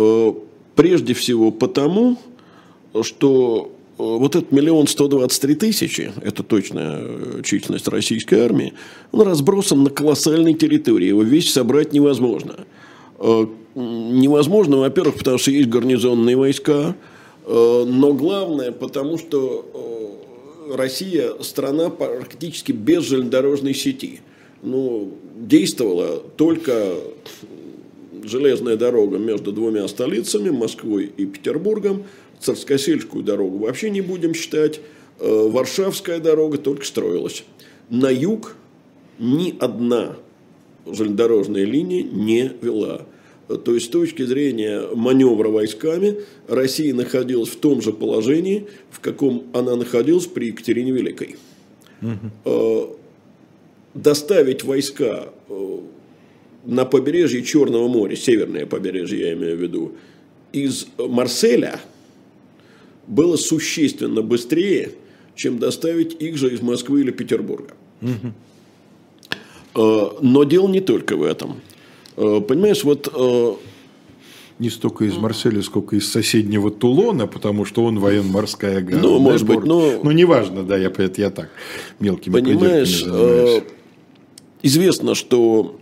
Э, прежде всего потому, что э, вот этот миллион сто двадцать три тысячи, это точная э, численность российской армии, он разбросан на колоссальной территории, его весь собрать невозможно. Невозможно, во-первых, потому что есть гарнизонные войска, но главное, потому что Россия страна практически без железнодорожной сети. Ну, действовала только железная дорога между двумя столицами, Москвой и Петербургом, Царскосельскую дорогу вообще не будем считать, э, Варшавская дорога только строилась. На юг ни одна железнодорожная линия не вела. То есть с точки зрения маневра войсками Россия находилась в том же положении, в каком она находилась при Екатерине Великой. Угу. Доставить войска э, на побережье Черного моря, северное побережье я имею в виду, из Марселя было существенно быстрее, чем доставить их же из Москвы или Петербурга. Угу. Но дело не только в этом. Э, понимаешь, вот... Э, не столько из Марселя, сколько из соседнего Тулона, потому что он военно-морская гавань. Ну, может быть, но... Ну, неважно, да, я, это я так, мелкими Понимаешь, известно, что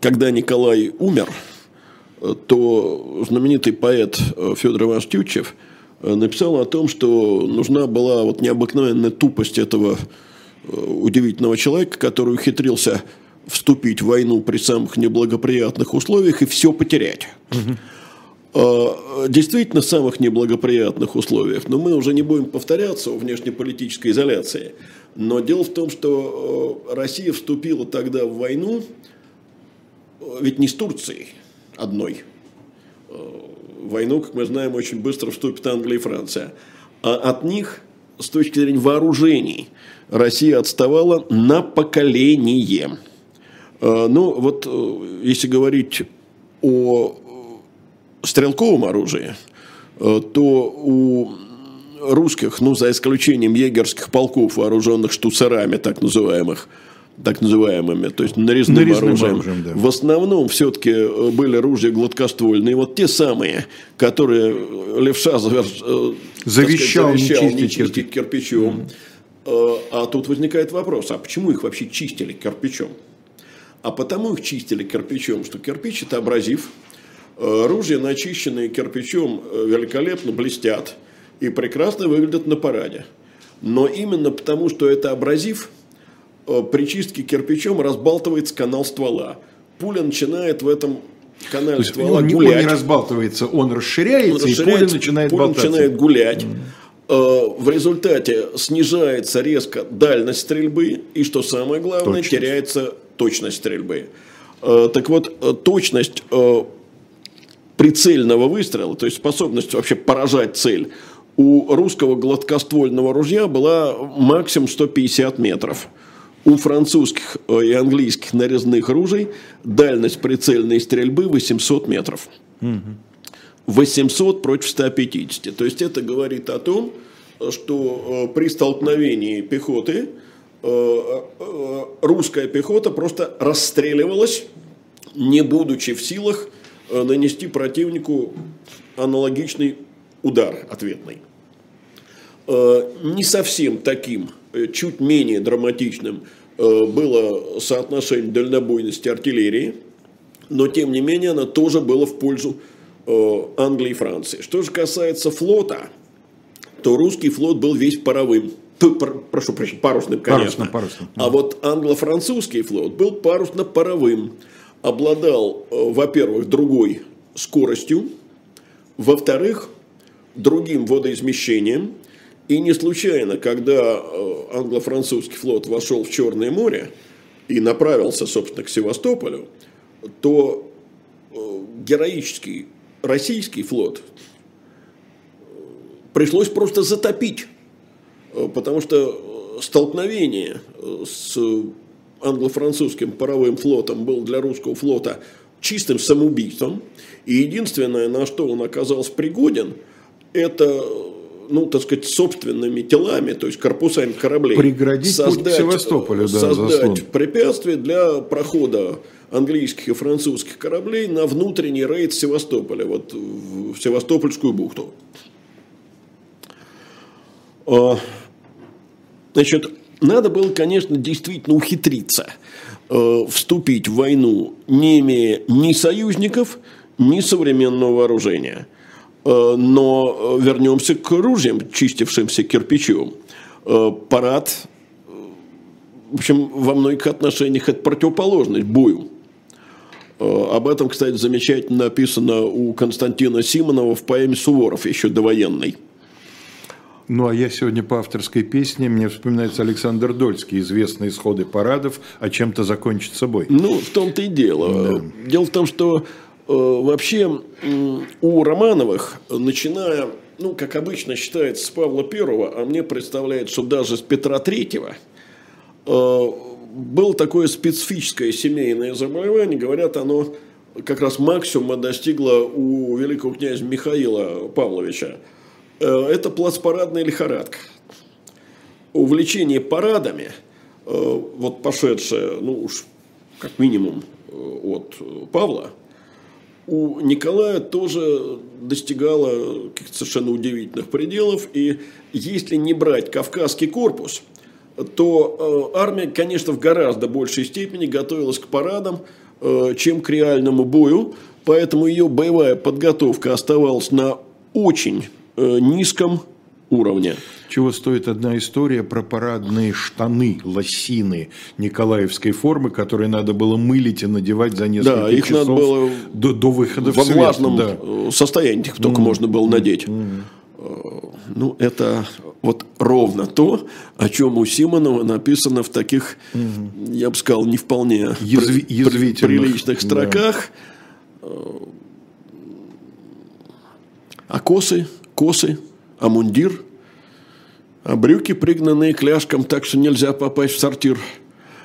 когда Николай умер, то знаменитый поэт э, Федор Иванович Тютчев э, написал о том, что нужна была вот необыкновенная тупость этого э, удивительного человека, который ухитрился вступить в войну при самых неблагоприятных условиях и все потерять. Угу. Действительно, в самых неблагоприятных условиях. Но мы уже не будем повторяться о внешнеполитической изоляции. Но дело в том, что Россия вступила тогда в войну ведь не с Турцией одной. Э, войну, как мы знаем, очень быстро вступит Англия и Франция. А от них, с точки зрения вооружений, Россия отставала на поколение. Э, ну, вот э, если говорить о стрелковом оружии, то у русских, ну, за исключением егерских полков, вооруженных штуцерами, так называемых, так называемыми, то есть нарезным, нарезным оружием. оружием да. В основном все-таки э, были ружья гладкоствольные, вот те самые, которые Левша завер... Э, завещал, сказать, завещал не чистить, не чистить кирпичом. Mm. А тут возникает вопрос, а почему их вообще чистили кирпичом? А потому их чистили кирпичом, что кирпич это абразив, ружья, начищенные кирпичом, великолепно блестят и прекрасно выглядят на параде. Но именно потому, что это абразив – Э, при чистке кирпичом разбалтывается канал ствола. Пуля начинает в этом канале есть, ствола он, гулять. Он не разбалтывается, он расширяется, он расширяется и пуля начинает пуля болтаться. начинает гулять. Mm. В результате снижается резко дальность стрельбы и, что самое главное, точность. теряется точность стрельбы. Э, так вот, точность прицельного выстрела, то есть способность вообще поражать цель, у русского гладкоствольного ружья была максимум 150 метров у французских э, и английских нарезных ружей дальность прицельной стрельбы 800 метров. 800 против 150. То есть это говорит о том, что э, при столкновении пехоты э, русская пехота просто расстреливалась, не будучи в силах нанести противнику аналогичный удар ответный. Э, не совсем таким, э, чуть менее драматичным было соотношение дальнобойности артиллерии, но тем не менее она тоже была в пользу Англии и Франции. Что же касается флота, то русский флот был весь паровым. Прошу прощения, парусным, конечно. Парусно, парусным. А вот англо-французский флот был парусно-паровым. Обладал, во-первых, другой скоростью, во-вторых, другим водоизмещением. И не случайно, когда э, англо-французский флот вошел в Черное море и направился, собственно, к Севастополю, то э, героический российский флот э, пришлось просто затопить, потому что столкновение с англо-французским паровым флотом был для русского флота чистым самоубийством. И единственное, на что он оказался пригоден, это ну, так сказать, собственными телами, то есть корпусами кораблей. Преградить создать, путь к Севастополю, да, Создать заслон. препятствие для прохода английских и французских кораблей на внутренний рейд Севастополя, вот в Севастопольскую бухту. А, значит, надо было, конечно, действительно ухитриться э, вступить в войну, не имея ни союзников, ни современного вооружения. Э, но э, вернемся к ружьям, чистившимся кирпичом. Э, парад, в общем, во многих отношениях это противоположность бою. Об этом, кстати, замечательно написано у Константина Симонова в поэме «Суворов» еще довоенной. Ну, а я сегодня по авторской песне, мне вспоминается Александр Дольский, известные исходы парадов, а чем-то закончить собой. Ну, в том-то и дело. Да. Дело в том, что вообще у Романовых, начиная, ну, как обычно считается, с Павла Первого, а мне представляется, даже с Петра Третьего, э, было такое специфическое семейное заболевание, говорят, оно как раз максимума достигло у великого князя Михаила Павловича. Э, это плацпарадная лихорадка. Увлечение парадами, вот пошедшее, ну уж как минимум от Павла, у Николая тоже достигала каких-то совершенно удивительных пределов. И если не брать Кавказский корпус, то э, армия, конечно, в гораздо большей степени готовилась к парадам, э, чем к реальному бою. Поэтому ее боевая подготовка оставалась на очень э, низком уровне. Чего стоит одна история про парадные штаны, лосины Николаевской формы, которые надо было мылить и надевать за несколько да, их часов надо было до, до выхода во в свет. влажном да. состоянии их только mm. можно было надеть. Mm. Ну, это вот ровно то, о чем у Симонова написано в таких, mm. я бы сказал, не вполне Язви- при, приличных строках. Да. А косы, косы, а мундир, а брюки пригнанные кляшком, так что нельзя попасть в сортир.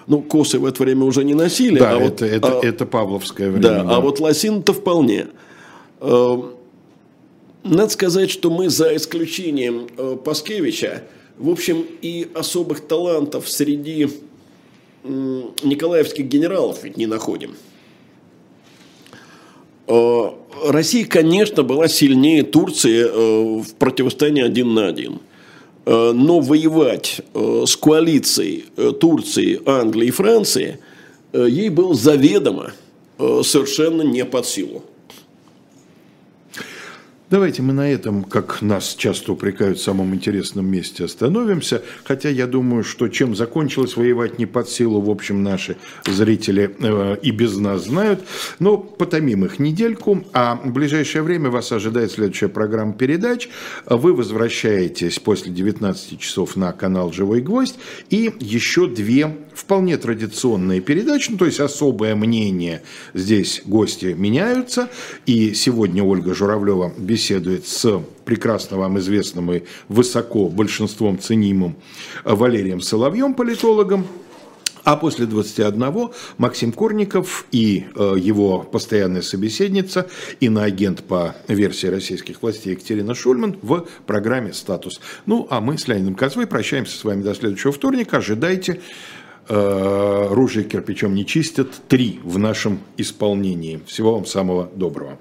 Ну, косы в это время уже не носили. Да, а это, вот, это, а, это Павловское время. Да, да. а вот лосин-то вполне. Э, надо сказать, что мы за исключением э, Паскевича, в общем, и особых талантов среди николаевских генералов ведь не находим. Э, Россия, конечно, была сильнее Турции э, в противостоянии один на один. Э, но воевать с коалицией Турции, Англии и Франции ей было заведомо совершенно не под силу. Давайте мы на этом, как нас часто упрекают в самом интересном месте, остановимся. Хотя я думаю, что чем закончилось воевать не под силу, в общем, наши зрители э, и без нас знают. Но потомим их недельку, а в ближайшее время вас ожидает следующая программа передач. Вы возвращаетесь после 19 часов на канал «Живой гвоздь» и еще две вполне традиционные передачи, ну, то есть особое мнение. Здесь гости меняются. И сегодня Ольга Журавлева беседует беседует с прекрасно вам известным и высоко большинством ценимым Валерием Соловьем, политологом. А после 21 Максим Корников и э, его постоянная собеседница, иноагент по версии российских властей Екатерина Шульман в программе «Статус». Ну, а мы с Леонидом Козлой прощаемся с вами до следующего вторника. Ожидайте. Э, ружье кирпичом не чистят. Три в нашем исполнении. Всего вам самого доброго.